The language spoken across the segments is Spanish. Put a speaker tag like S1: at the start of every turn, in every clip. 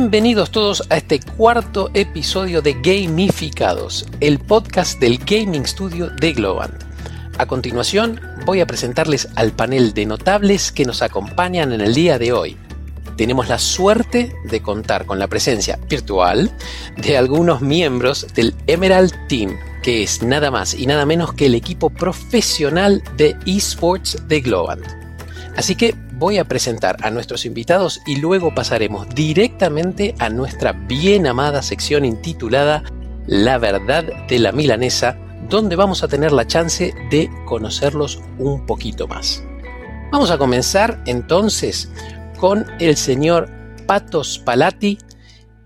S1: Bienvenidos todos a este cuarto episodio de Gamificados, el podcast del Gaming Studio de Globant. A continuación, voy a presentarles al panel de notables que nos acompañan en el día de hoy. Tenemos la suerte de contar con la presencia virtual de algunos miembros del Emerald Team, que es nada más y nada menos que el equipo profesional de esports de Globant. Así que voy a presentar a nuestros invitados y luego pasaremos directamente a nuestra bien amada sección intitulada La verdad de la milanesa, donde vamos a tener la chance de conocerlos un poquito más. Vamos a comenzar entonces con el señor Patos Palati,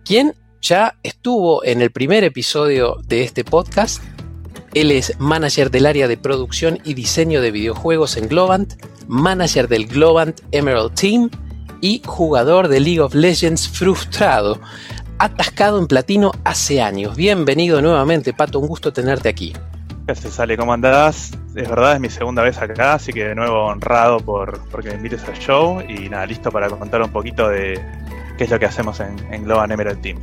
S1: quien ya estuvo en el primer episodio de este podcast. Él es manager del área de producción y diseño de videojuegos en Globant manager del Globant Emerald Team y jugador de League of Legends frustrado, atascado en platino hace años. Bienvenido nuevamente, Pato, un gusto tenerte aquí.
S2: Gracias, Ale, ¿cómo andás? Es verdad, es mi segunda vez acá, así que de nuevo honrado por, que me invites al show y nada, listo para contar un poquito de qué es lo que hacemos en, en Emerald Team.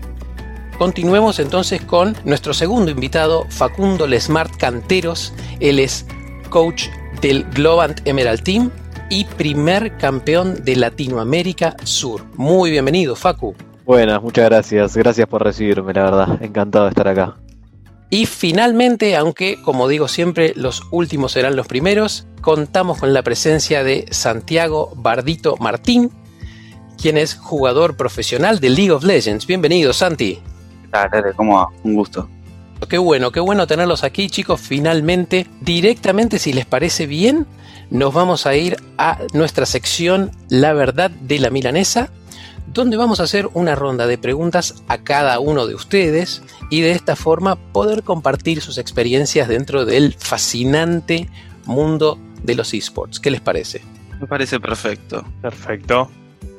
S1: Continuemos entonces con nuestro segundo invitado, Facundo Lesmart Canteros. Él es coach del Globant Emerald Team y primer campeón de Latinoamérica Sur. Muy bienvenido, Facu.
S3: Buenas, muchas gracias. Gracias por recibirme, la verdad. Encantado de estar acá.
S1: Y finalmente, aunque como digo siempre, los últimos serán los primeros, contamos con la presencia de Santiago Bardito Martín, quien es jugador profesional de League of Legends. Bienvenido, Santi.
S4: Dale, ¿cómo Un gusto.
S1: Qué bueno, qué bueno tenerlos aquí, chicos. Finalmente, directamente, si les parece bien, nos vamos a ir a nuestra sección La verdad de la milanesa, donde vamos a hacer una ronda de preguntas a cada uno de ustedes y de esta forma poder compartir sus experiencias dentro del fascinante mundo de los esports. ¿Qué les parece?
S4: Me parece perfecto.
S2: Perfecto.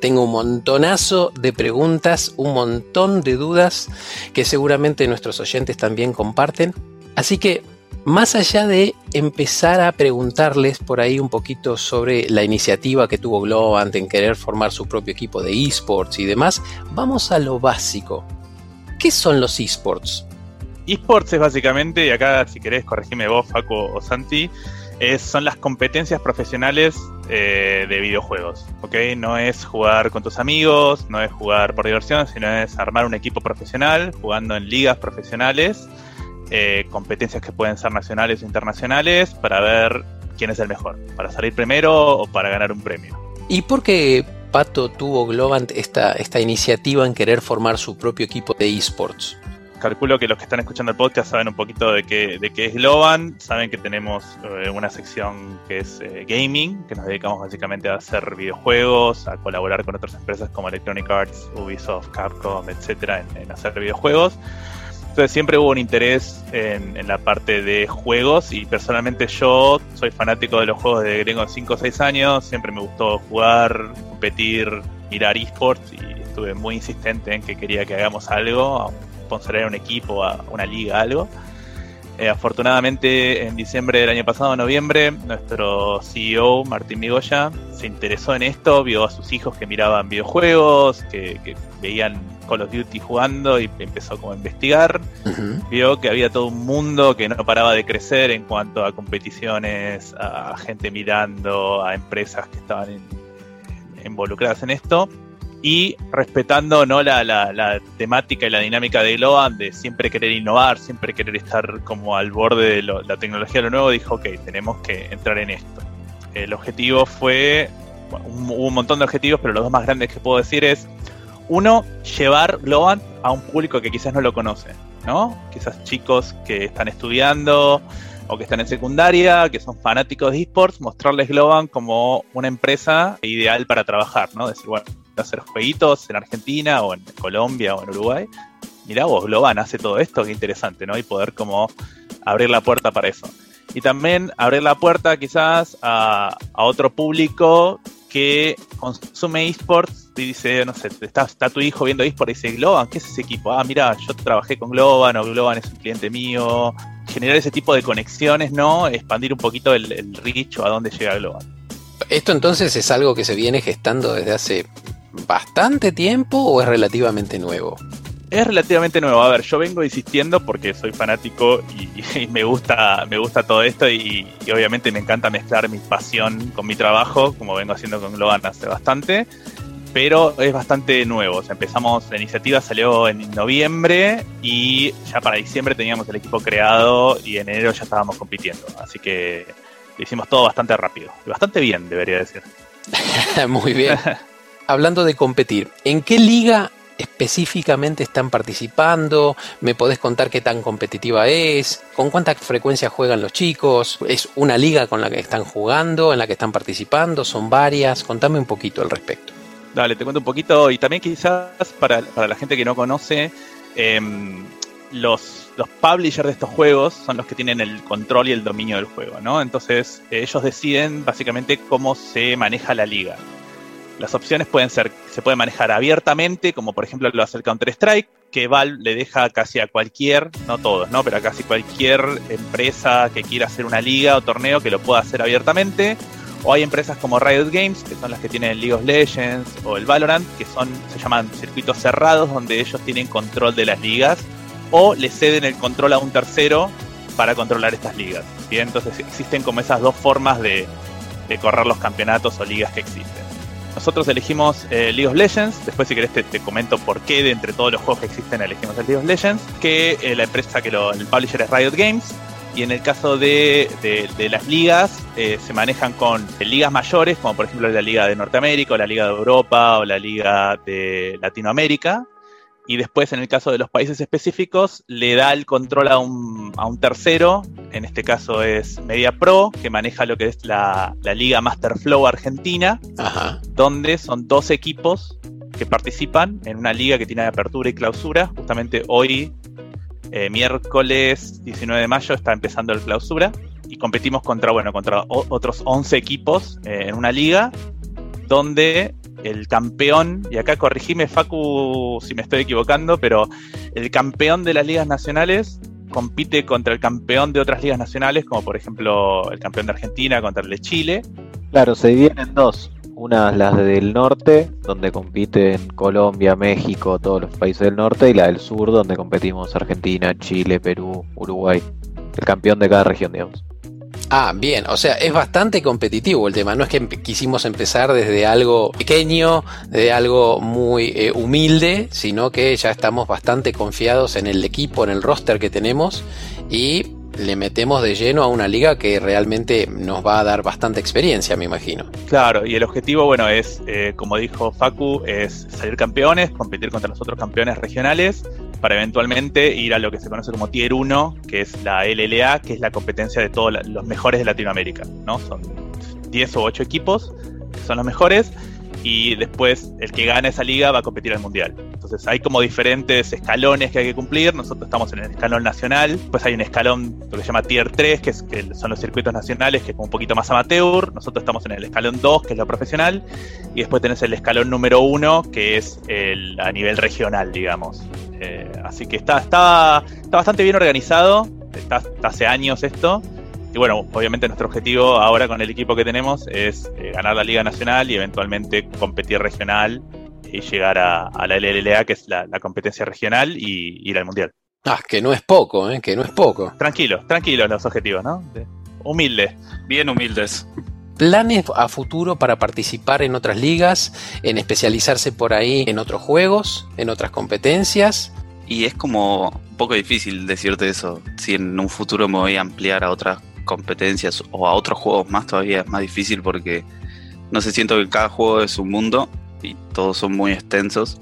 S1: Tengo un montonazo de preguntas, un montón de dudas que seguramente nuestros oyentes también comparten. Así que, más allá de empezar a preguntarles por ahí un poquito sobre la iniciativa que tuvo Globant en querer formar su propio equipo de esports y demás, vamos a lo básico. ¿Qué son los esports?
S2: Esports es básicamente, y acá si querés corregime vos, Faco o Santi, son las competencias profesionales eh, de videojuegos, ¿ok? No es jugar con tus amigos, no es jugar por diversión, sino es armar un equipo profesional, jugando en ligas profesionales, eh, competencias que pueden ser nacionales o internacionales, para ver quién es el mejor, para salir primero o para ganar un premio.
S1: ¿Y por qué Pato tuvo Globant esta, esta iniciativa en querer formar su propio equipo de esports?
S2: Calculo que los que están escuchando el podcast saben un poquito de qué, es Globan, saben que tenemos eh, una sección que es eh, gaming, que nos dedicamos básicamente a hacer videojuegos, a colaborar con otras empresas como Electronic Arts, Ubisoft, Capcom, etcétera, en, hacer videojuegos. Entonces siempre hubo un interés en, en, la parte de juegos y personalmente yo soy fanático de los juegos de tengo 5 o 6 años, siempre me gustó jugar, competir, mirar esports y estuve muy insistente en que quería que hagamos algo, sponsorear un equipo, a una liga, algo. Eh, afortunadamente, en diciembre del año pasado, noviembre, nuestro CEO, Martín Migoya, se interesó en esto, vio a sus hijos que miraban videojuegos, que, veían Call of Duty jugando y empezó como a investigar. Vio que había todo un mundo que no paraba de crecer en cuanto a competiciones, a gente mirando, a empresas que estaban involucradas en esto y respetando ¿no? La, la, temática y la dinámica de Globan de siempre querer innovar, siempre querer estar como al borde de la tecnología de lo nuevo, dijo, ok, tenemos que entrar en esto. El objetivo fue, hubo un montón de objetivos, pero los dos más grandes que puedo decir es, uno, llevar Globan a un público que quizás no lo conoce, ¿no? Quizás chicos que están estudiando o que están en secundaria, que son fanáticos de esports, mostrarles Globan como una empresa ideal para trabajar, ¿no? Decir, bueno, hacer jueguitos en Argentina o en Colombia o en Uruguay. Mirá vos, Globan hace todo esto, qué interesante, ¿no? Y poder como abrir la puerta para eso. Y también abrir la puerta quizás a, otro público que consume esports y dice, no sé, está, está tu hijo viendo esports y dice, Globan, ¿qué es ese equipo? Ah, mira, yo trabajé con Globan o Globan es un cliente mío. Generar ese tipo de conexiones, ¿no? Expandir un poquito el, el reach a dónde llega Globan.
S1: Esto entonces es algo que se viene gestando desde hace bastante tiempo o es relativamente nuevo?
S2: Es relativamente nuevo. A ver, yo vengo insistiendo porque soy fanático y, me gusta me gusta todo esto y, obviamente me encanta mezclar mi pasión con mi trabajo, como vengo haciendo con Globan hace bastante. Pero es bastante nuevo. O sea, empezamos, la iniciativa salió en noviembre y ya para diciembre teníamos el equipo creado y en enero ya estábamos compitiendo. Así que lo hicimos todo bastante rápido. Y bastante bien, debería decir.
S1: Muy bien. Hablando de competir, ¿en qué liga específicamente están participando? ¿Me podés contar qué tan competitiva es? ¿Con cuánta frecuencia juegan los chicos? ¿Es una liga con la que están jugando, en la que están participando? ¿Son varias? Contame un poquito al respecto.
S2: Dale, te cuento un poquito y también quizás para, la gente que no conoce, em, los, los publishers de estos juegos son los que tienen el control y el dominio del juego, ¿no? Entonces ellos deciden básicamente cómo se maneja la liga. Las opciones pueden ser, se puede manejar abiertamente, como por ejemplo lo hace el Counter-Strike, que Valve le deja casi a cualquier, no todos, ¿no? Pero a casi cualquier empresa que quiera hacer una liga o torneo que lo pueda hacer abiertamente. O hay empresas como Riot Games, que son las que tienen League of Legends o el Valorant, que son, se llaman circuitos cerrados, donde ellos tienen control de las ligas, o le ceden el control a un tercero para controlar estas ligas. Entonces existen como esas dos formas de, correr los campeonatos o ligas que existen. Nosotros elegimos eh, League of Legends, después si querés te, comento por qué de entre todos los juegos que existen elegimos el League of Legends, que eh, la empresa que lo, el es Riot Games, y en el caso de, las ligas, eh, se manejan con ligas mayores, como por ejemplo la Liga de Norteamérica, o la Liga de Europa, o la Liga de Latinoamérica, y después en el caso de los países específicos le da el control a un, a un tercero, en este caso es Media Pro, que maneja lo que es la, Liga Master Flow Argentina, donde son dos equipos que participan en una liga que tiene apertura y clausura. Justamente hoy, eh, miércoles 19 de mayo, está empezando el clausura y competimos contra, bueno, contra otros 11 equipos eh, en una liga donde el campeón, y acá corregime Facu si me estoy equivocando, pero el campeón de las ligas nacionales compite contra el campeón de otras ligas nacionales, como por ejemplo el campeón de Argentina contra el de Chile.
S3: Claro, se dividen en dos. Una las del norte, donde compiten Colombia, México, todos los países del norte, y la del sur, donde competimos Argentina, Chile, Perú, Uruguay. El campeón de cada región, digamos.
S1: Ah, bien, o sea, es bastante competitivo el tema. No es que quisimos empezar desde algo pequeño, de algo muy eh, humilde, sino que ya estamos bastante confiados en el equipo, en el roster que tenemos y le metemos de lleno a una liga que realmente nos va a dar bastante experiencia, me imagino.
S2: Claro, y el objetivo, bueno, es, eh, como dijo Facu, es salir campeones, competir contra los otros campeones regionales para eventualmente ir a lo que se conoce como Tier 1, que es la LLA, que es la competencia de todos los mejores de Latinoamérica. ¿no? Son 10 o 8 equipos que son los mejores y después el que gana esa liga va a competir al mundial. Entonces hay como diferentes escalones que hay que cumplir. Nosotros estamos en el escalón nacional, pues hay un escalón lo que se llama Tier 3, que, es, que son los circuitos nacionales, que es como un poquito más amateur. Nosotros estamos en el escalón 2, que es lo profesional, y después tenés el escalón número 1, que es el a nivel regional, digamos. Eh, así que está, está, está bastante bien organizado, está, hace años esto. Y bueno, obviamente nuestro objetivo ahora con el equipo que tenemos es eh, ganar la Liga Nacional y eventualmente competir regional y llegar a, la LLA, que es la, competencia regional, y ir al Mundial.
S1: Ah, que no es poco, ¿eh? Que no es poco.
S2: Tranquilos, tranquilos los objetivos, ¿no? Humildes.
S4: Bien humildes
S1: planes a futuro para participar en otras ligas, en especializarse por ahí en otros juegos, en otras competencias.
S4: Y es como un poco difícil decirte eso. Si en un futuro me voy a ampliar a otras competencias o a otros juegos más, todavía es más difícil porque no sé, siento que cada juego es un mundo y todos son muy extensos.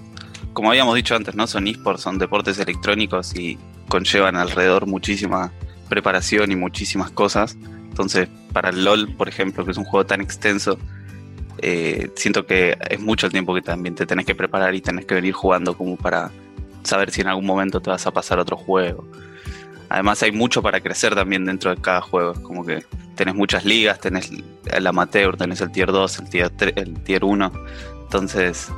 S4: Como habíamos dicho antes, ¿no? Son esports, son deportes electrónicos y conllevan alrededor muchísima preparación y muchísimas cosas. Entonces, para el LOL, por ejemplo, que es un juego tan extenso, eh, siento que es mucho el tiempo que también te tenés que preparar y tenés que venir jugando como para saber si en algún momento te vas a pasar otro juego. Además hay mucho para crecer también dentro de cada juego, como que tenés muchas ligas, tenés el amateur, tenés el tier 2, el tier, el tier 1, entonces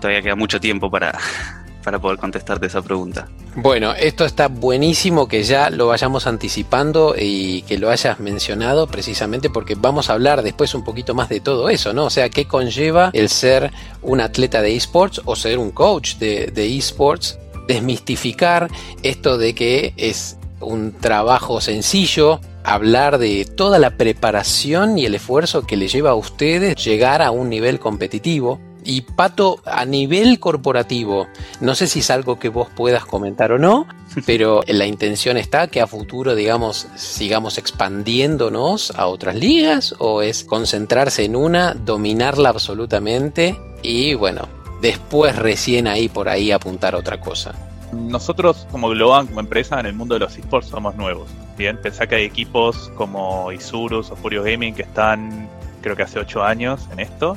S4: todavía queda mucho tiempo para, para poder contestarte esa pregunta.
S1: Bueno, esto está buenísimo que ya lo vayamos anticipando y que lo hayas mencionado precisamente porque vamos a hablar después un poquito más de todo eso, ¿no? O sea, ¿qué conlleva el ser un atleta de esports o ser un coach de, de esports? Desmistificar esto de que es un trabajo sencillo, hablar de toda la preparación y el esfuerzo que le lleva a ustedes llegar a un nivel competitivo. Y Pato, a nivel corporativo, no sé si es algo que vos puedas comentar o no, pero la intención está que a futuro, digamos, sigamos expandiéndonos a otras ligas o es concentrarse en una, dominarla absolutamente y bueno, después recién ahí por ahí apuntar otra cosa.
S2: Nosotros como Globan, como empresa en el mundo de los esports somos nuevos. Bien, pensá que hay equipos como Isurus o Furious Gaming que están creo que hace 8 años en esto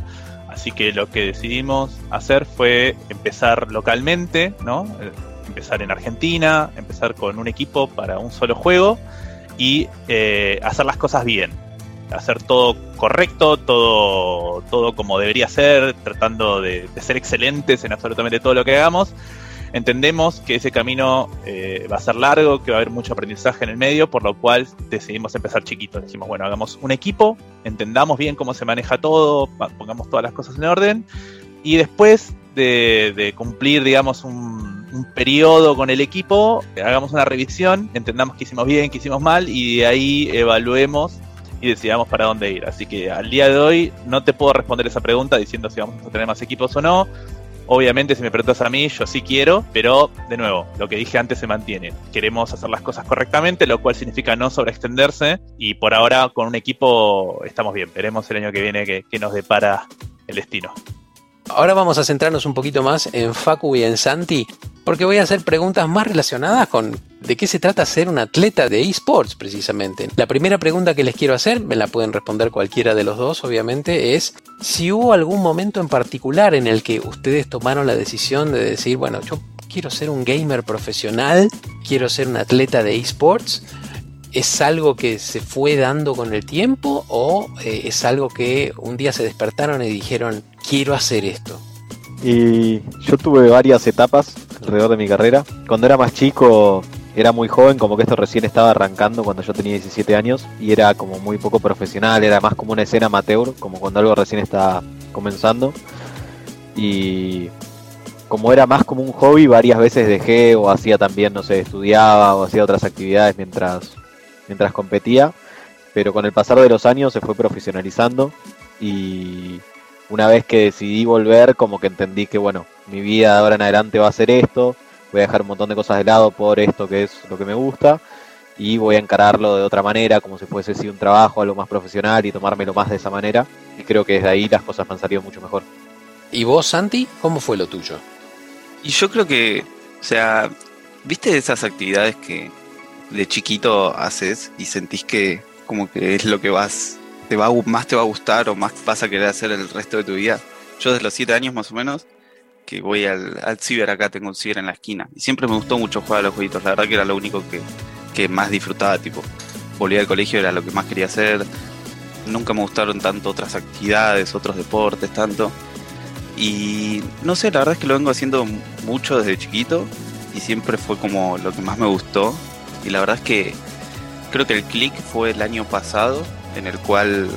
S2: Así que lo que decidimos hacer fue empezar localmente, ¿no? Eh, empezar en Argentina, empezar con un equipo para un solo juego y eh, hacer las cosas bien. Hacer todo correcto, todo, todo como debería ser, tratando de ser excelentes en absolutamente todo lo que hagamos Entendemos que ese camino eh, va a ser largo, que va a haber mucho aprendizaje en el medio, por lo cual decidimos empezar chiquito. Decimos, bueno, hagamos un equipo, entendamos bien cómo se maneja todo, pongamos todas las cosas en orden, y después de, cumplir, digamos, un, un, periodo con el equipo, hagamos una revisión, entendamos qué hicimos bien, qué hicimos mal, y de ahí evaluemos y decidamos para dónde ir. Así que al día de hoy no te puedo responder esa pregunta diciendo si vamos a tener más equipos o no. Obviamente, si me preguntas a mí, yo sí quiero, pero de nuevo, lo que dije antes se mantiene. Queremos hacer las cosas correctamente, lo cual significa no sobreextenderse. Y por ahora, con un equipo, estamos bien. Veremos el año que viene qué, nos depara el destino.
S1: Ahora vamos a centrarnos un poquito más en Facu y en Santi, porque voy a hacer preguntas más relacionadas con de qué se trata ser un atleta de esports precisamente. La primera pregunta que les quiero hacer, me la pueden responder cualquiera de los dos obviamente, es si hubo algún momento en particular en el que ustedes tomaron la decisión de decir, bueno, yo quiero ser un gamer profesional, quiero ser un atleta de esports. ¿Es algo que se fue dando con el tiempo o eh, es algo que un día se despertaron y dijeron, quiero hacer esto?
S3: Y yo tuve varias etapas alrededor de mi carrera. Cuando era más chico era muy joven, como que esto recién estaba arrancando cuando yo tenía 17 años y era como muy poco profesional, era más como una escena amateur, como cuando algo recién está comenzando. Y como era más como un hobby, varias veces dejé o hacía también, no sé, estudiaba o hacía otras actividades mientras, mientras competía, pero con el pasar de los años se fue profesionalizando y una vez que decidí volver, como que entendí que, bueno, mi vida de ahora en adelante va a ser esto, voy a dejar un montón de cosas de lado por esto que es lo que me gusta y voy a encararlo de otra manera, como si fuese un trabajo, algo más profesional y tomármelo más de esa manera. Y creo que desde ahí las cosas me han salido mucho mejor.
S1: ¿Y vos, Santi, cómo fue lo tuyo?
S4: Y yo creo que, o sea, ¿viste esas actividades que de chiquito haces y sentís que como que es lo que vas, te va, más te va a gustar o más vas a querer hacer el resto de tu vida? Yo desde los 7 años más o menos que voy al, al ciber acá, tengo un ciber en la esquina. Y siempre me gustó mucho jugar a los jueguitos, la verdad que era lo único que, que más disfrutaba, tipo, volvía al colegio, era lo que más quería hacer. Nunca me gustaron tanto otras actividades, otros deportes, tanto. Y no sé, la verdad es que lo vengo haciendo mucho desde chiquito y siempre fue como lo que más me gustó. Y la verdad es que creo que el click fue el año pasado, en el cual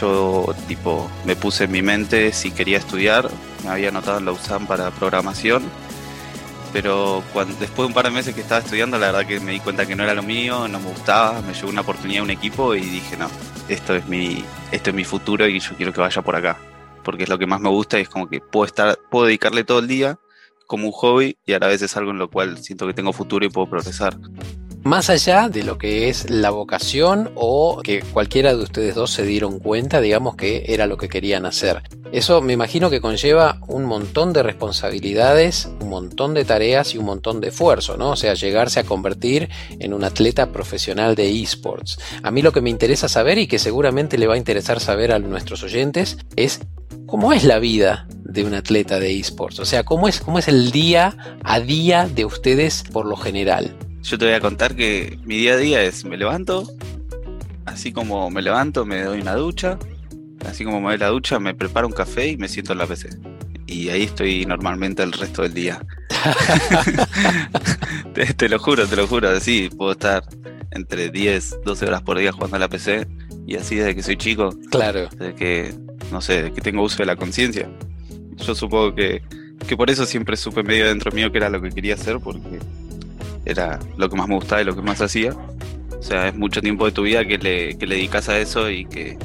S4: yo tipo me puse en mi mente si quería estudiar, me había anotado en la USAM para programación, pero cuando, después de un par de meses que estaba estudiando, la verdad que me di cuenta que no era lo mío, no me gustaba, me llegó una oportunidad un equipo y dije, no, esto es mi, esto es mi futuro y yo quiero que vaya por acá, porque es lo que más me gusta y es como que puedo estar, puedo dedicarle todo el día como un hobby y a la vez es algo en lo cual siento que tengo futuro y puedo progresar
S1: más allá de lo que es la vocación o que cualquiera de ustedes dos se dieron cuenta, digamos que era lo que querían hacer. Eso me imagino que conlleva un montón de responsabilidades, un montón de tareas y un montón de esfuerzo, ¿no? O sea, llegarse a convertir en un atleta profesional de esports. A mí lo que me interesa saber y que seguramente le va a interesar saber a nuestros oyentes es cómo es la vida de un atleta de esports, o sea, cómo es, cómo es el día a día de ustedes por lo general.
S4: Yo te voy a contar que mi día a día es me levanto, así como me levanto me doy una ducha, así como me doy la ducha me preparo un café y me siento en la PC. Y ahí estoy normalmente el resto del día. te, lo juro, te lo juro, sí, puedo estar entre 10, 12 horas por día jugando a la PC y así desde que soy chico.
S1: Claro.
S4: Desde que, no sé, que tengo uso de la conciencia. Yo supongo que, que por eso siempre supe medio dentro mío que era lo que quería hacer, porque era lo que más me gustaba y lo que más hacía. O sea, es mucho tiempo de tu vida que le, que le dedicas a eso y que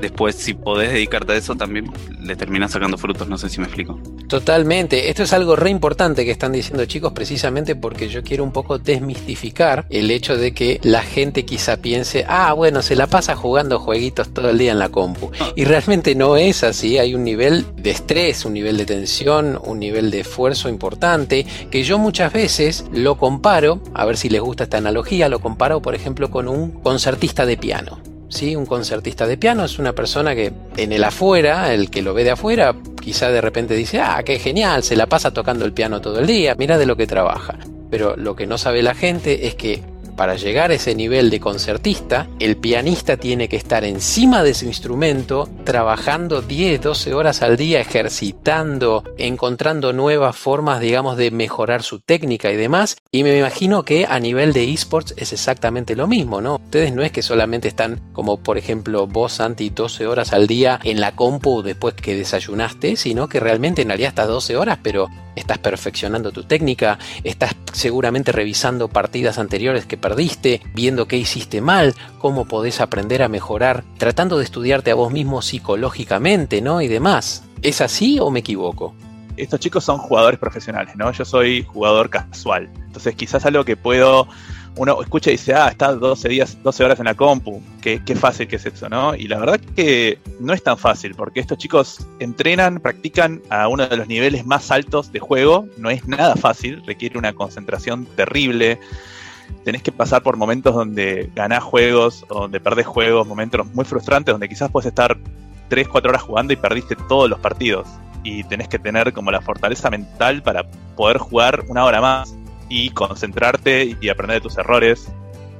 S4: después si podés dedicarte a eso también le terminas sacando frutos, no sé si me explico.
S1: Totalmente, esto es algo re importante que están diciendo chicos precisamente porque yo quiero un poco desmistificar el hecho de que la gente quizá piense, ah bueno, se la pasa jugando jueguitos todo el día en la compu. Y realmente no es así, hay un nivel de estrés, un nivel de tensión, un nivel de esfuerzo importante que yo muchas veces lo comparo, a ver si les gusta esta analogía, lo comparo por ejemplo con un concertista de piano. ¿Sí? Un concertista de piano es una persona que en el afuera, el que lo ve de afuera, quizá de repente dice, ah, qué genial, se la pasa tocando el piano todo el día, mira de lo que trabaja. Pero lo que no sabe la gente es que para llegar a ese nivel de concertista, el pianista tiene que estar encima de su instrumento, trabajando 10, 12 horas al día, ejercitando, encontrando nuevas formas, digamos, de mejorar su técnica y demás. Y me imagino que a nivel de esports es exactamente lo mismo, ¿no? Ustedes no es que solamente están, como por ejemplo vos, Santi, 12 horas al día en la compu después que desayunaste, sino que realmente en realidad estás 12 horas, pero estás perfeccionando tu técnica, estás seguramente revisando partidas anteriores que perdiste, viendo qué hiciste mal, cómo podés aprender a mejorar, tratando de estudiarte a vos mismo psicológicamente, ¿no? Y demás. ¿Es así o me equivoco?
S2: Estos chicos son jugadores profesionales, ¿no? Yo soy jugador casual. Entonces quizás algo que puedo uno escucha y dice, ah, está 12 días, 12 horas en la compu, qué, qué fácil que es eso, ¿no? Y la verdad que no es tan fácil, porque estos chicos entrenan, practican a uno de los niveles más altos de juego, no es nada fácil, requiere una concentración terrible, tenés que pasar por momentos donde ganás juegos o donde perdés juegos, momentos muy frustrantes, donde quizás puedes estar 3, 4 horas jugando y perdiste todos los partidos. Y tenés que tener como la fortaleza mental para poder jugar una hora más y concentrarte y aprender de tus errores.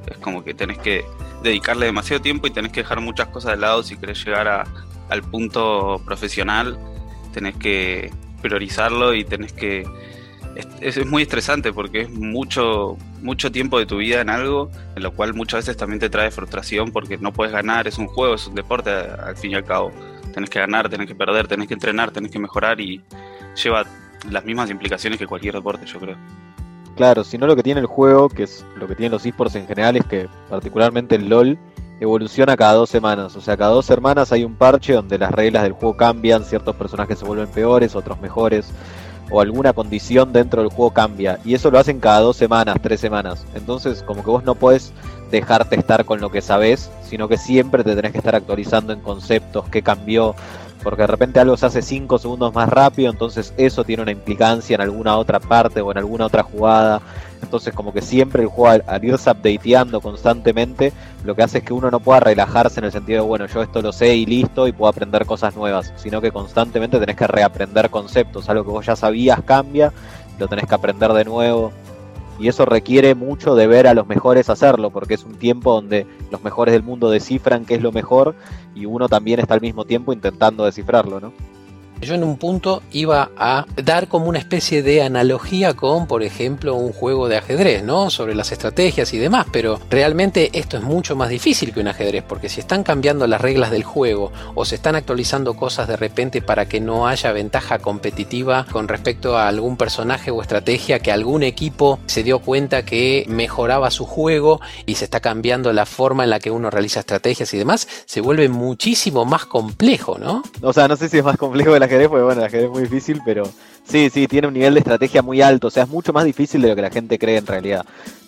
S4: Es como que tenés que dedicarle demasiado tiempo y tenés que dejar muchas cosas de lado si querés llegar al punto profesional. Tenés que priorizarlo y tenés que... Es, es, muy estresante porque es mucho, mucho tiempo de tu vida en algo, en lo cual muchas veces también te trae frustración porque no puedes ganar, es un juego, es un deporte al fin y al cabo. Tenés que ganar, tenés que perder, tenés que entrenar, tenés que mejorar y lleva las mismas implicaciones que cualquier deporte, yo creo.
S3: Claro, sino lo que tiene el juego, que es lo que tienen los esports en general, es que particularmente el LOL evoluciona cada dos semanas. O sea, cada dos semanas hay un parche donde las reglas del juego cambian, ciertos personajes se vuelven peores, otros mejores, o alguna condición dentro del juego cambia. Y eso lo hacen cada dos semanas, tres semanas. Entonces, como que vos no podés dejarte estar con lo que sabés, sino que siempre te tenés que estar actualizando en conceptos, qué cambió, porque de repente algo se hace 5 segundos más rápido, entonces eso tiene una implicancia en alguna otra parte o en alguna otra jugada. Entonces como que siempre el juego al, irse updateando constantemente, lo que hace es que uno no pueda relajarse en el sentido de, bueno, yo esto lo sé y listo y puedo aprender cosas nuevas, sino que constantemente tenés que reaprender conceptos, algo que vos ya sabías cambia, lo tenés que aprender de nuevo y eso requiere mucho de ver a los mejores hacerlo, porque es un tiempo donde los mejores del mundo descifran qué es lo mejor y uno también está al mismo tiempo intentando descifrarlo, ¿no?
S1: Yo en un punto iba a dar como una especie de analogía con, por ejemplo, un juego de ajedrez, ¿no? Sobre las estrategias y demás, pero realmente esto es mucho más difícil que un ajedrez, porque si están cambiando las reglas del juego o se están actualizando cosas de repente para que no haya ventaja competitiva con respecto a algún personaje o estrategia que algún equipo se dio cuenta que mejoraba su juego y se está cambiando la forma en la que uno realiza estrategias y demás, se vuelve muchísimo más complejo, ¿no?
S3: O sea, no sé si es más complejo la ajedrez, porque bueno, el ajedrez es muy difícil, pero sí, sí, tiene un nivel de estrategia muy alto, o sea, es mucho más difícil de lo que la gente cree en realidad.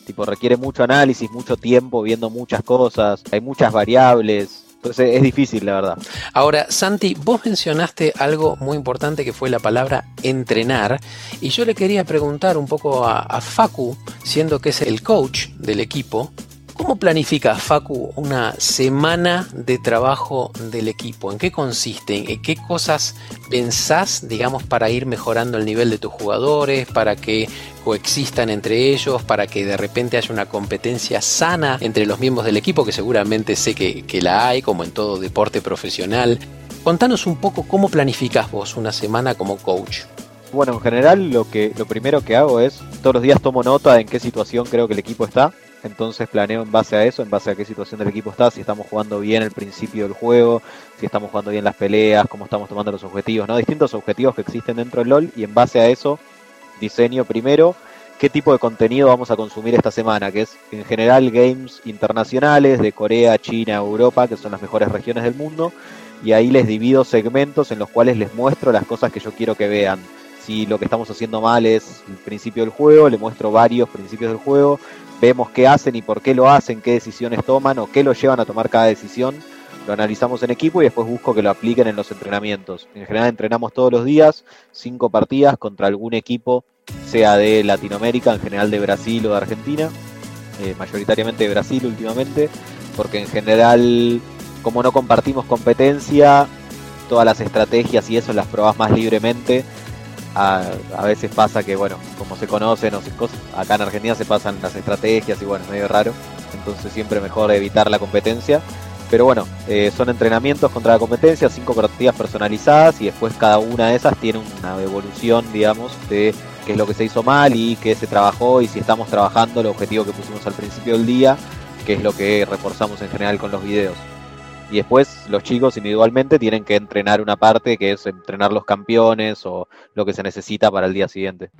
S3: Tipo, requiere mucho análisis, mucho tiempo viendo muchas cosas, hay muchas variables, entonces es difícil, la verdad.
S1: Ahora, Santi, vos mencionaste algo muy importante que fue la palabra entrenar. Y yo le quería preguntar un poco a, a Facu, siendo que es el coach del equipo, ¿Cómo planifica Facu una semana de trabajo del equipo? ¿En qué consiste? ¿En qué cosas pensás, digamos, para ir mejorando el nivel de tus jugadores, para que coexistan entre ellos, para que de repente haya una competencia sana entre los miembros del equipo, que seguramente sé que, que la hay, como en todo deporte profesional? Contanos un poco cómo planificás vos una semana como coach.
S3: Bueno, en general lo que lo primero que hago es todos los días tomo nota de en qué situación creo que el equipo está. Entonces planeo en base a eso, en base a qué situación del equipo está, si estamos jugando bien el principio del juego, si estamos jugando bien las peleas, cómo estamos tomando los objetivos, ¿no? Distintos objetivos que existen dentro del LOL y en base a eso diseño primero qué tipo de contenido vamos a consumir esta semana, que es en general games internacionales de Corea, China, Europa, que son las mejores regiones del mundo, y ahí les divido segmentos en los cuales les muestro las cosas que yo quiero que vean. Si lo que estamos haciendo mal es el principio del juego, le muestro varios principios del juego, vemos qué hacen y por qué lo hacen, qué decisiones toman o qué lo llevan a tomar cada decisión. Lo analizamos en equipo y después busco que lo apliquen en los entrenamientos. En general entrenamos todos los días, cinco partidas contra algún equipo, sea de Latinoamérica, en general de Brasil o de Argentina, eh, mayoritariamente de Brasil últimamente, porque en general, como no compartimos competencia, todas las estrategias y eso las probás más libremente a, veces pasa que, bueno, como se conocen, o se, acá en Argentina se pasan las estrategias y bueno, es medio raro. Entonces siempre mejor evitar la competencia. Pero bueno, eh, son entrenamientos contra la competencia, cinco partidas personalizadas y después cada una de esas tiene una evolución, digamos, de qué es lo que se hizo mal y qué se trabajó y si estamos trabajando el objetivo que pusimos al principio del día, que es lo que reforzamos en general con los videos. Y después los chicos individualmente tienen que entrenar una parte que es entrenar los campeones o lo que se necesita para el día siguiente.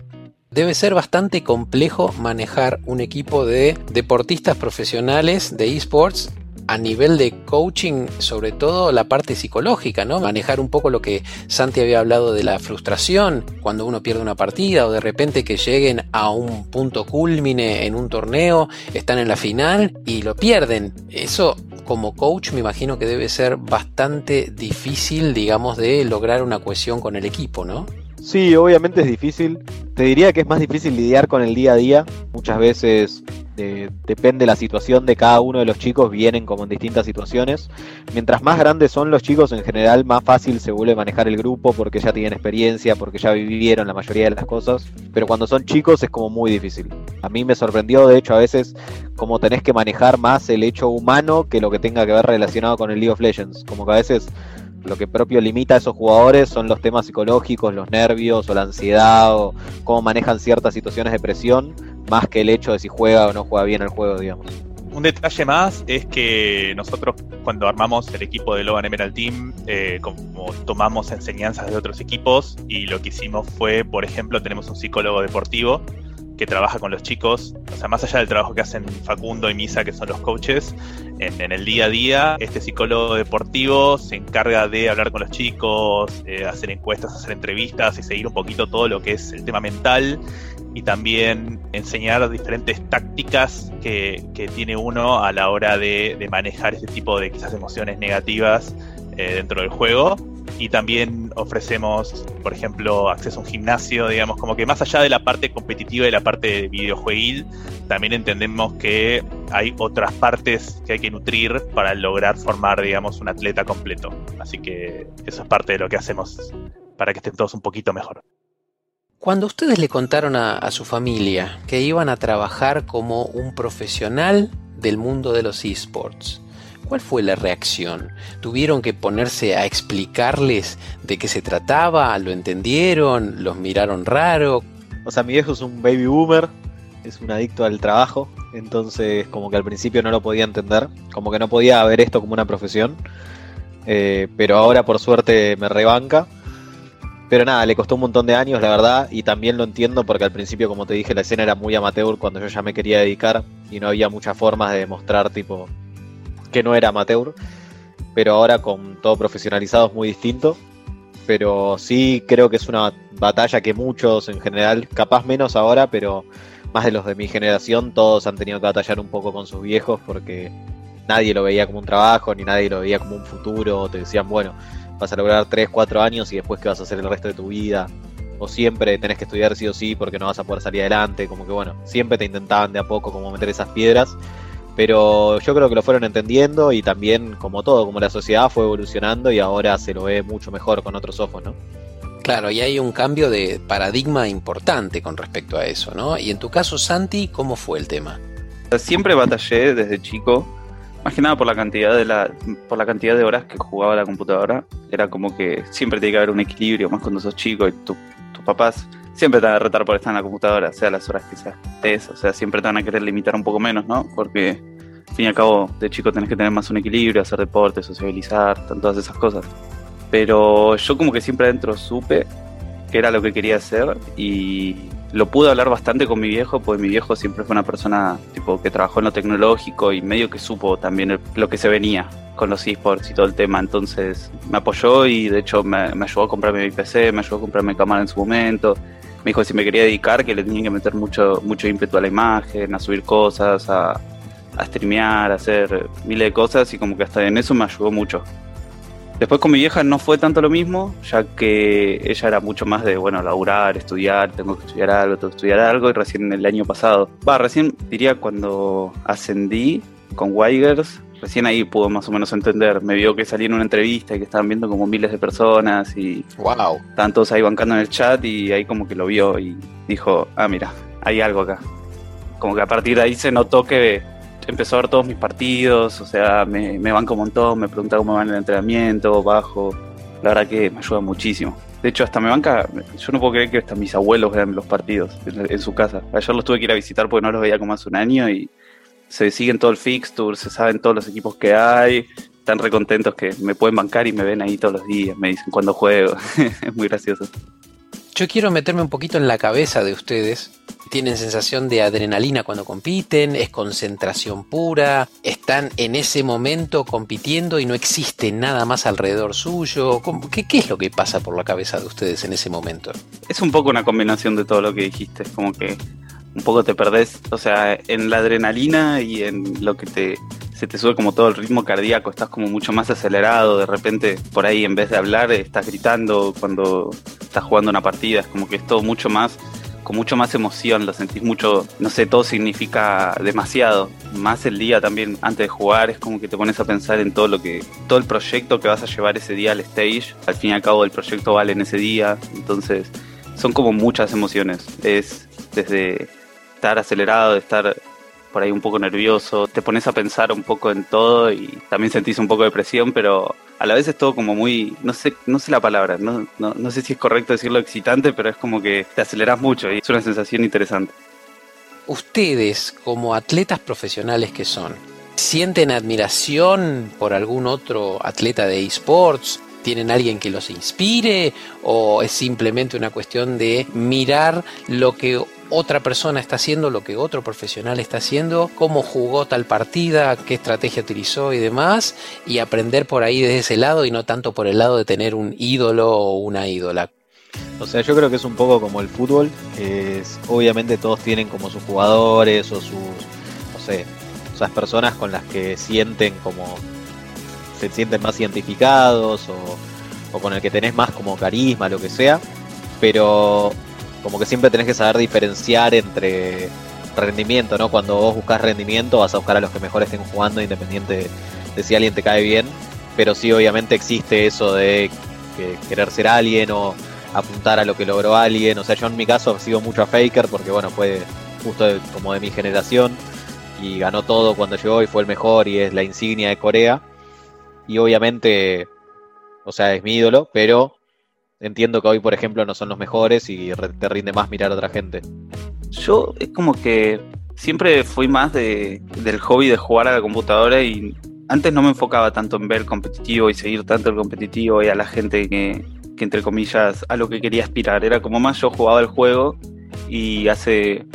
S1: Debe ser bastante complejo manejar un equipo de deportistas profesionales de esports a nivel de coaching, sobre todo la parte psicológica, ¿no? Manejar un poco lo que Santi había hablado de la frustración cuando uno pierde una partida o de repente que lleguen a un punto culmine en un torneo, están en la final y lo pierden. Eso como coach me imagino que debe ser bastante difícil, digamos, de lograr una cohesión con el equipo, ¿no?
S3: Sí, obviamente es difícil. Te diría que es más difícil lidiar con el día a día. Muchas veces depende la situación de cada uno de los chicos, vienen como en distintas situaciones. Mientras más grandes son los chicos, en general más fácil se vuelve manejar el grupo porque ya tienen experiencia, porque ya vivieron la mayoría de las cosas. Pero cuando son chicos es como muy difícil. A mí me sorprendió, de hecho, a veces como tenés que manejar más el hecho humano que lo que tenga que ver relacionado con el League of Legends. Como que a veces lo que propio limita a esos jugadores son los temas psicológicos, los nervios o la ansiedad o cómo manejan ciertas situaciones de presión, más que el hecho de si juega o no juega bien el juego, digamos.
S2: Un detalle más es que nosotros cuando armamos el equipo de Logan Emerald Team, eh, como tomamos enseñanzas de otros equipos y lo que hicimos fue, por ejemplo, tenemos un psicólogo deportivo que trabaja con los chicos, o sea, más allá del trabajo que hacen Facundo y Misa, que son los coaches, en, el día a día, este psicólogo deportivo se encarga de hablar con los chicos, eh, hacer encuestas, hacer entrevistas y seguir un poquito todo lo que es el tema mental y también enseñar diferentes tácticas que, tiene uno a la hora de, manejar este tipo de quizás emociones negativas eh, dentro del juego y también ofrecemos, por ejemplo, acceso a un gimnasio, digamos, como que más allá de la parte competitiva y la parte videojueguil, también entendemos que hay otras partes que hay que nutrir para lograr formar, digamos, un atleta completo. Así que eso es parte de lo que hacemos para que estén todos un poquito mejor.
S1: Cuando ustedes le contaron a su familia que iban a trabajar como un profesional del mundo de los esports, ¿Cuál fue la reacción? ¿Tuvieron que ponerse a explicarles de qué se trataba? ¿Lo entendieron? ¿Los miraron raro?
S3: O sea, mi viejo es un baby boomer, es un adicto al trabajo, entonces como que al principio no lo podía entender, como que no podía ver esto como una profesión, eh, pero ahora por suerte me rebanca. Pero nada, le costó un montón de años, la verdad, y también lo entiendo porque al principio, como te dije, la escena era muy amateur cuando yo ya me quería dedicar y no había muchas formas de demostrar, tipo, que no era amateur, pero ahora con todo profesionalizado es muy distinto. Pero sí creo que es una batalla que muchos en general, capaz menos ahora, pero más de los de mi generación, todos han tenido que batallar un poco con sus viejos porque nadie lo veía como un trabajo, ni nadie lo veía como un futuro. Te decían, bueno, vas a lograr 3, 4 años y después qué vas a hacer el resto de tu vida. O siempre tenés que estudiar sí o sí porque no vas a poder salir adelante. Como que bueno, siempre te intentaban de a poco como meter esas piedras pero yo creo que lo fueron entendiendo y también, como todo, como la sociedad fue evolucionando y ahora se lo ve mucho mejor con otros ojos, ¿no?
S1: Claro, y hay un cambio de paradigma importante con respecto a eso, ¿no? Y en tu caso, Santi, ¿cómo fue el tema?
S4: Siempre batallé desde chico, más que nada por la cantidad de la, por la cantidad de horas que jugaba la computadora. Era como que siempre tiene que haber un equilibrio, más cuando sos chico y tus tus papás siempre te van a retar por estar en la computadora, sea las horas que sea eso, o sea, siempre te van a querer limitar un poco menos, ¿no? Porque al fin y al cabo, de chico tenés que tener más un equilibrio, hacer deporte, sociabilizar, todas esas cosas. Pero yo como que siempre adentro supe que era lo que quería hacer y lo pude hablar bastante con mi viejo, porque mi viejo siempre fue una persona tipo que trabajó en lo tecnológico y medio que supo también lo que se venía con los esports y todo el tema. Entonces me apoyó y de hecho me, me ayudó a comprarme mi PC, me ayudó a comprarme cámara en su momento. Me dijo que si me quería dedicar que le tenía que meter mucho, mucho ímpetu a la imagen, a subir cosas, a, a streamear, a hacer miles de cosas y como que hasta en eso me ayudó mucho. Después con mi vieja no fue tanto lo mismo, ya que ella era mucho más de, bueno, laburar, estudiar, tengo que estudiar algo, tengo que estudiar algo, y recién el año pasado, va, recién diría cuando ascendí con Weigers, recién ahí pudo más o menos entender, me vio que salí en una entrevista y que estaban viendo como miles de personas y
S1: wow.
S4: estaban todos ahí bancando en el chat y ahí como que lo vio y dijo, ah, mira, hay algo acá. Como que a partir de ahí se notó que empezó a ver todos mis partidos, o sea, me, me banca un montón, me pregunta cómo va en el entrenamiento, bajo. La verdad que me ayuda muchísimo. De hecho, hasta me banca, yo no puedo creer que hasta mis abuelos vean los partidos en, en su casa. Ayer los tuve que ir a visitar porque no los veía como hace un año y se siguen todo el fixture, se saben todos los equipos que hay, están recontentos que me pueden bancar y me ven ahí todos los días, me dicen cuando juego. es muy gracioso.
S1: Yo quiero meterme un poquito en la cabeza de ustedes. Tienen sensación de adrenalina cuando compiten, es concentración pura, están en ese momento compitiendo y no existe nada más alrededor suyo. ¿Qué, ¿Qué, es lo que pasa por la cabeza de ustedes en ese momento?
S4: Es un poco una combinación de todo lo que dijiste, como que un poco te perdés, o sea, en la adrenalina y en lo que te se te sube como todo el ritmo cardíaco, estás como mucho más acelerado, de repente por ahí en vez de hablar estás gritando cuando estás jugando una partida, es como que es todo mucho más con mucho más emoción, lo sentís mucho, no sé, todo significa demasiado. Más el día también antes de jugar es como que te pones a pensar en todo lo que todo el proyecto que vas a llevar ese día al stage. Al fin y al cabo el proyecto vale en ese día, entonces son como muchas emociones. Es desde estar acelerado, de estar por ahí un poco nervioso, te pones a pensar un poco en todo y también sentís un poco de presión, pero a la vez es todo como muy, no sé, no sé la palabra, no, no, no sé si es correcto decirlo excitante, pero es como que te aceleras mucho y es una sensación interesante.
S1: Ustedes, como atletas profesionales que son, ¿sienten admiración por algún otro atleta de esports? ¿Tienen alguien que los inspire? ¿O es simplemente una cuestión de mirar lo que otra persona está haciendo, lo que otro profesional está haciendo, cómo jugó tal partida, qué estrategia utilizó y demás, y aprender por ahí desde ese lado y no tanto por el lado de tener un ídolo o una ídola.
S3: O sea, yo creo que es un poco como el fútbol. Es, obviamente todos tienen como sus jugadores o sus, no sé, esas personas con las que sienten como, se sienten más identificados o, o con el que tenés más como carisma, lo que sea. Pero como que siempre tenés que saber diferenciar entre rendimiento, ¿no? Cuando vos buscas rendimiento vas a buscar a los que mejor estén jugando independiente de si alguien te cae bien, pero sí obviamente existe eso de que querer ser alguien o apuntar a lo que logró alguien, o sea, yo en mi caso sigo mucho a Faker porque bueno, fue justo como de mi generación y ganó todo cuando llegó y fue el mejor y es la insignia de Corea. Y obviamente, o sea, es mi ídolo, pero entiendo que hoy, por ejemplo, no son los mejores y te rinde más mirar a otra gente.
S4: Yo es como que siempre fui más de, del hobby de jugar a la computadora y antes no me enfocaba tanto en ver el competitivo y seguir tanto el competitivo y a la gente que, que entre comillas, a lo que quería aspirar. Era como más yo jugaba el juego y hace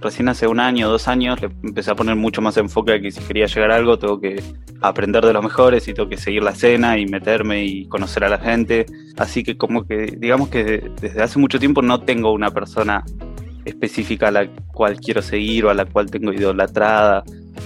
S4: recién hace un año, dos años, le empecé a poner mucho más enfoque a que si quería llegar a algo, tengo que aprender de los mejores y tengo que seguir la escena y meterme y conocer a la gente. Así que como que, digamos que desde hace mucho tiempo no tengo una persona específica a la cual quiero seguir o a la cual tengo idolatrada.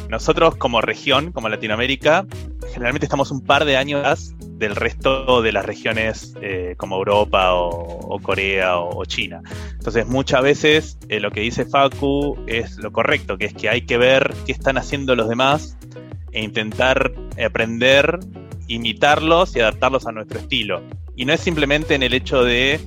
S2: Nosotros como región, como Latinoamérica, generalmente estamos un par de años del resto de las regiones eh, como Europa o, Corea o, China. Entonces muchas veces eh, lo que dice Facu es lo correcto, que es que hay que ver qué están haciendo los demás e intentar aprender, imitarlos y adaptarlos a nuestro estilo. Y no es simplemente en el hecho de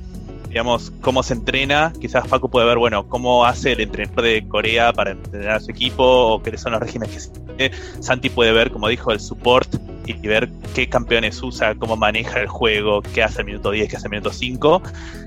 S2: digamos, cómo se entrena, quizás Facu puede ver, bueno, cómo hace el entrenador de Corea para entrenar a su equipo, o qué son los regímenes que sigue. Santi puede ver, como dijo, el support y ver qué campeones usa, cómo maneja el juego, qué hace el minuto 10, qué hace el minuto 5,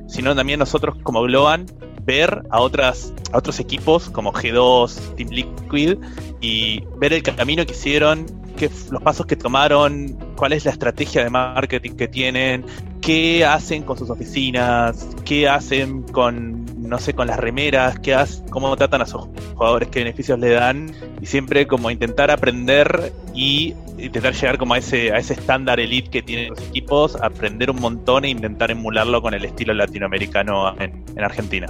S2: sino también nosotros como Globan ver a, otras, a otros equipos como G2, Team Liquid y ver el camino que hicieron, qué, los pasos que tomaron, cuál es la estrategia de marketing que tienen, qué hacen con sus oficinas, qué hacen con, no sé, con las remeras, qué hacen, cómo tratan a sus jugadores, qué beneficios le dan, y siempre como intentar aprender y intentar llegar como a ese, a ese estándar elite que tienen los equipos, aprender un montón e intentar emularlo con el estilo latinoamericano en, en Argentina.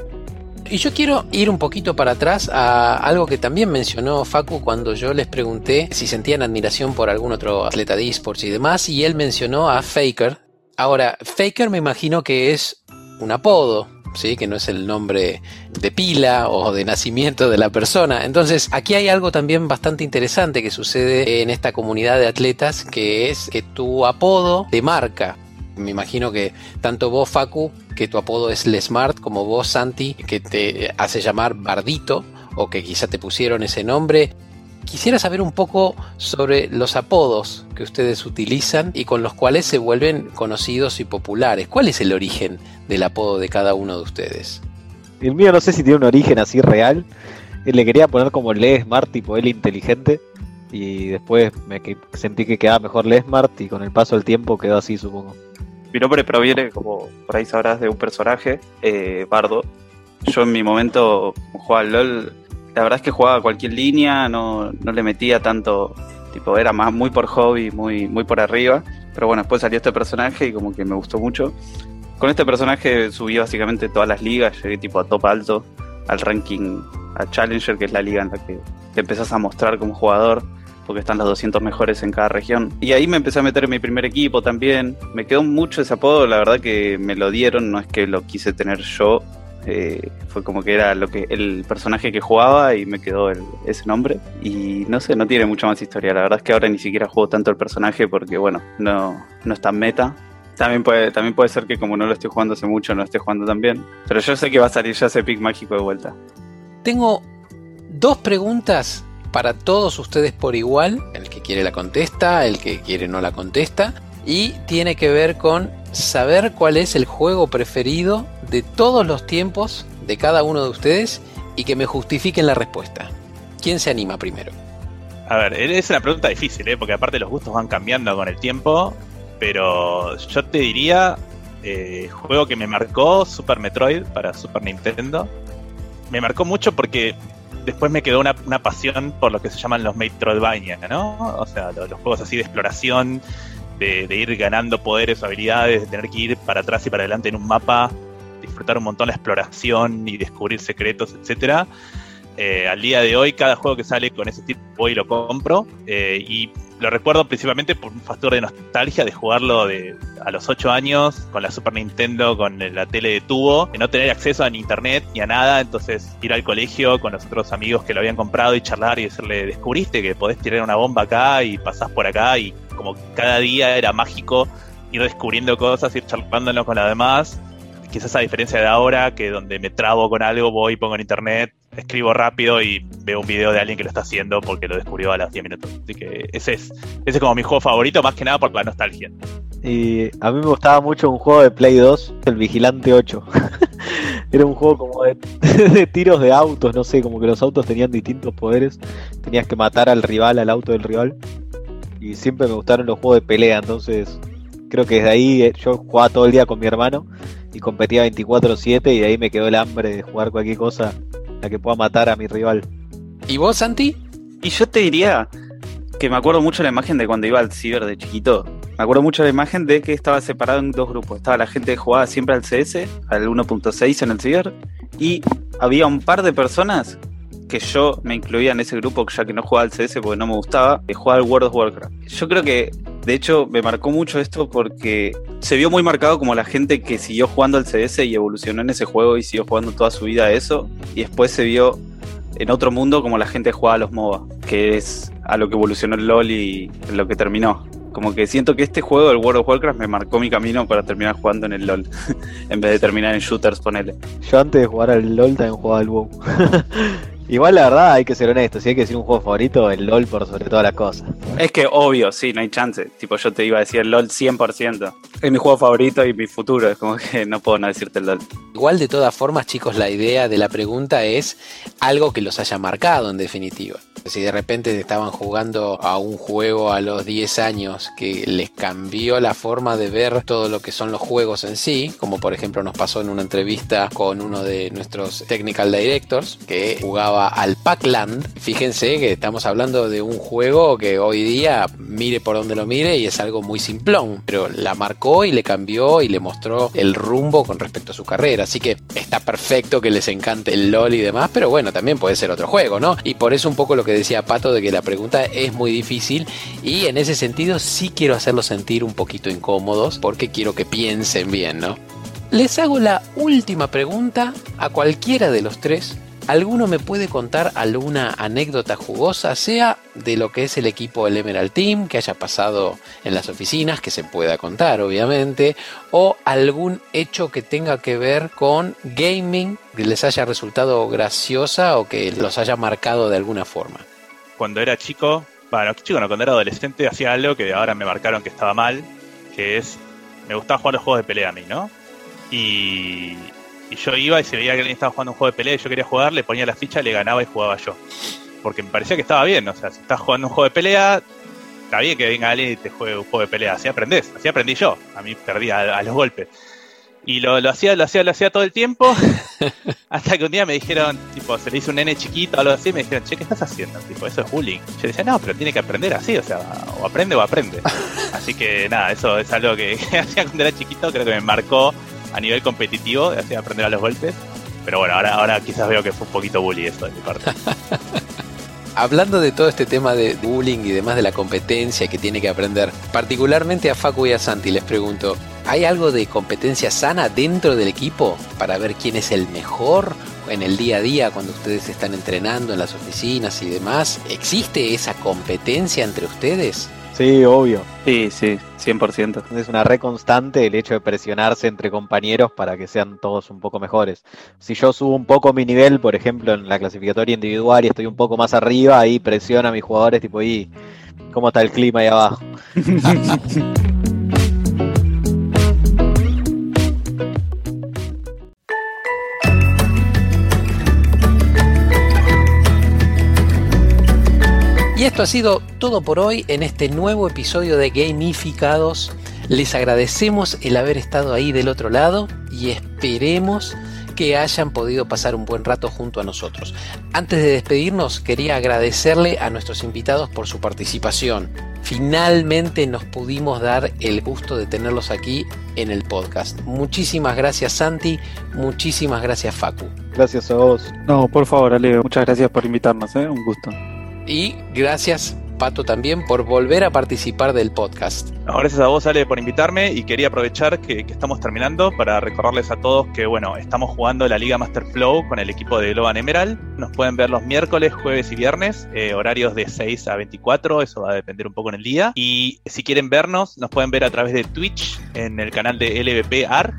S1: Y yo quiero ir un poquito para atrás a algo que también mencionó Facu cuando yo les pregunté si sentían admiración por algún otro atleta de esports y demás, y él mencionó a Faker. Ahora, Faker me imagino que es un apodo, ¿sí? que no es el nombre de pila o de nacimiento de la persona. Entonces, aquí hay algo también bastante interesante que sucede en esta comunidad de atletas, que es que tu apodo te marca. Me imagino que tanto vos, Facu, que tu apodo es Lesmart, como vos, Santi, que te hace llamar Bardito, o que quizá te pusieron ese nombre. Quisiera saber un poco sobre los apodos que ustedes utilizan y con los cuales se vuelven conocidos y populares. ¿Cuál es el origen del apodo de cada uno de ustedes?
S3: El mío no sé si tiene un origen así real. Le quería poner como Lesmart, tipo él inteligente. Y después me sentí que quedaba mejor Lesmart y con el paso del tiempo quedó así, supongo.
S4: Mi nombre proviene, como por ahí sabrás, de un personaje, eh, Bardo. Yo en mi momento, jugaba al LOL, la verdad es que jugaba cualquier línea, no, no le metía tanto, tipo, era más muy por hobby, muy, muy por arriba. Pero bueno, después salió este personaje y como que me gustó mucho. Con este personaje subí básicamente todas las ligas, llegué tipo a top alto, al ranking, a Challenger, que es la liga en la que te empezás a mostrar como jugador porque están los 200 mejores en cada región. Y ahí me empecé a meter en mi primer equipo también. Me quedó mucho ese apodo, la verdad que me lo dieron, no es que lo quise tener yo. Eh, fue como que era lo que el personaje que jugaba y me quedó ese nombre. Y no sé, no tiene mucha más historia. La verdad es que ahora ni siquiera juego tanto el personaje porque, bueno, no, no es tan meta. También puede, también puede ser que como no lo estoy jugando hace mucho, no esté jugando tan bien. Pero yo sé que va a salir ya ese pick mágico de vuelta.
S1: Tengo dos preguntas para todos ustedes por igual. El que quiere la contesta, el que quiere no la contesta. Y tiene que ver con saber cuál es el juego preferido de todos los tiempos de cada uno de ustedes y que me justifiquen la respuesta. ¿Quién se anima primero?
S2: A ver, es una pregunta difícil, ¿eh? porque aparte los gustos van cambiando con el tiempo, pero yo te diría, eh, juego que me marcó Super Metroid para Super Nintendo. Me marcó mucho porque después me quedó una, pasión por lo que se llaman los Metroidvania, ¿no? O sea, los, juegos así de exploración, de, ir ganando poderes habilidades, de tener que ir para atrás y para adelante en un mapa, disfrutar un montón la exploración y descubrir secretos, etcétera. Eh, al día de hoy, cada juego que sale con ese tipo voy y lo compro. Eh, y lo recuerdo principalmente por un factor de nostalgia de jugarlo de, a los 8 años con la Super Nintendo, con la tele de tubo, de no tener acceso a ni internet ni a nada, entonces ir al colegio con los otros amigos que lo habían comprado y charlar y decirle, descubriste que podés tirar una bomba acá y pasás por acá y como cada día era mágico ir descubriendo cosas, ir charlándolo con las demás. Quizás a diferencia de ahora, que donde me trabo con algo, voy, pongo en internet, escribo rápido y veo un video de alguien que lo está haciendo porque lo descubrió a los 10 minutos. Así que ese es, ese es como mi juego favorito, más que nada por la nostalgia.
S3: Y a mí me gustaba mucho un juego de Play 2, el Vigilante 8. Era un juego como de, de, tiros de autos, no sé, como que los autos tenían distintos poderes. Tenías que matar al rival, al auto del rival. Y siempre me gustaron los juegos de pelea, entonces creo que desde ahí eh, yo jugaba todo el día con mi hermano y competía 24/7 y de ahí me quedó el hambre de jugar cualquier cosa la que pueda matar a mi rival.
S1: ¿Y vos, Santi?
S4: Y yo te diría que me acuerdo mucho la imagen de cuando iba al ciber de chiquito. Me acuerdo mucho la imagen de que estaba separado en dos grupos. Estaba la gente que jugaba siempre al CS, al 1.6 en el ciber, y había un par de personas que yo me incluía en ese grupo, ya que no jugaba al CS porque no me gustaba, que jugaba al World of Warcraft. Yo creo que, de hecho, me marcó mucho esto porque se vio muy marcado como la gente que siguió jugando al CS y evolucionó en ese juego y siguió jugando toda su vida a eso, y después se vio en otro mundo como la gente jugaba a los MOBA, que es a lo que evolucionó el LOL y lo que terminó. Como que siento que este juego, el World of Warcraft, me marcó mi camino para terminar jugando en el LOL, en vez de terminar en shooters, ponele.
S3: Yo antes de jugar al LOL también jugaba al WoW. Igual la verdad hay que ser honesto, si hay que decir un juego favorito, el LOL por sobre todas las cosas.
S4: Es que obvio, sí, no hay chance. Tipo, yo te iba a decir el LOL 100%. Es mi juego favorito y mi futuro, es como que no puedo no decirte el LOL.
S1: Igual de todas formas, chicos, la idea de la pregunta es algo que los haya marcado en definitiva. Si de repente estaban jugando a un juego a los 10 años que les cambió la forma de ver todo lo que son los juegos en sí, como por ejemplo nos pasó en una entrevista con uno de nuestros technical directors que jugaba al Pac-Land, fíjense que estamos hablando de un juego que hoy día mire por donde lo mire y es algo muy simplón, pero la marcó y le cambió y le mostró el rumbo con respecto a su carrera. Así que está perfecto que les encante el LOL y demás, pero bueno, también puede ser otro juego, ¿no? Y por eso un poco lo que decía Pato de que la pregunta es muy difícil y en ese sentido sí quiero hacerlos sentir un poquito incómodos porque quiero que piensen bien, ¿no? Les hago la última pregunta a cualquiera de los tres. ¿Alguno me puede contar alguna anécdota jugosa, sea de lo que es el equipo del Emerald Team, que haya pasado en las oficinas, que se pueda contar obviamente, o algún hecho que tenga que ver con gaming, que les haya resultado graciosa o que los haya marcado de alguna forma?
S2: Cuando era chico, bueno, chico no, cuando era adolescente hacía algo que ahora me marcaron que estaba mal, que es, me gustaba jugar los juegos de pelea a mí, ¿no? Y, y yo iba y se veía que alguien estaba jugando un juego de pelea y yo quería jugar, le ponía la ficha, le ganaba y jugaba yo. Porque me parecía que estaba bien, o sea, si estás jugando un juego de pelea, está bien que venga alguien y te juegue un juego de pelea, así aprendés, así aprendí yo, a mí perdí a, a los golpes. Y lo, lo, hacía, lo hacía, lo hacía todo el tiempo, hasta que un día me dijeron, tipo, se le hizo un nene chiquito o algo así, me dijeron, che, ¿qué estás haciendo? Tipo, eso es bullying. Yo decía, no, pero tiene que aprender así, o sea, o aprende o aprende. Así que nada, eso es algo que hacía cuando era chiquito, creo que me marcó a nivel competitivo, de aprender a los golpes. Pero bueno, ahora, ahora quizás veo que fue un poquito bully esto de mi parte.
S1: Hablando de todo este tema de bullying y demás de la competencia que tiene que aprender, particularmente a Facu y a Santi les pregunto, ¿hay algo de competencia sana dentro del equipo para ver quién es el mejor en el día a día cuando ustedes están entrenando en las oficinas y demás? ¿Existe esa competencia entre ustedes?
S3: Sí, obvio.
S4: Sí, sí, 100%.
S3: Es una re constante el hecho de presionarse entre compañeros para que sean todos un poco mejores. Si yo subo un poco mi nivel, por ejemplo, en la clasificatoria individual y estoy un poco más arriba, ahí presiono a mis jugadores tipo, ¿y cómo está el clima ahí abajo?
S1: Y esto ha sido todo por hoy en este nuevo episodio de Gamificados. Les agradecemos el haber estado ahí del otro lado y esperemos que hayan podido pasar un buen rato junto a nosotros. Antes de despedirnos, quería agradecerle a nuestros invitados por su participación. Finalmente nos pudimos dar el gusto de tenerlos aquí en el podcast. Muchísimas gracias Santi, muchísimas gracias Facu.
S3: Gracias a vos.
S5: No, por favor, Ale, muchas gracias por invitarnos, ¿eh? un gusto.
S1: Y gracias, Pato, también por volver a participar del podcast.
S2: Gracias a vos, Ale, por invitarme y quería aprovechar que, estamos terminando para recordarles a todos que, bueno, estamos jugando la Liga Master Flow con el equipo de Globan Emerald. Nos pueden ver los miércoles, jueves y viernes, eh, horarios de 6 a 24, eso va a depender un poco en el día. Y si quieren vernos, nos pueden ver a través de Twitch en el canal de LVP ARC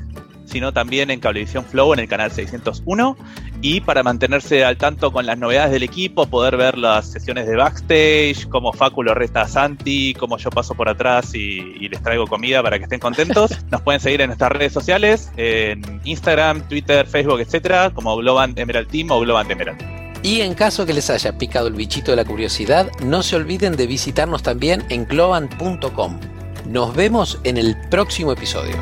S2: sino también en Cablevisión Flow en el canal 601. Y para mantenerse al tanto con las novedades del equipo, poder ver las sesiones de backstage, cómo Facu lo resta a Santi, cómo yo paso por atrás y, y, les traigo comida para que estén contentos. Nos pueden seguir en nuestras redes sociales, en Instagram, Twitter, Facebook, etcétera, como Globan Emerald Team o Globan Emerald.
S1: Y en caso que les haya picado el bichito de la curiosidad, no se olviden de visitarnos también en globan.com. Nos vemos en el próximo episodio.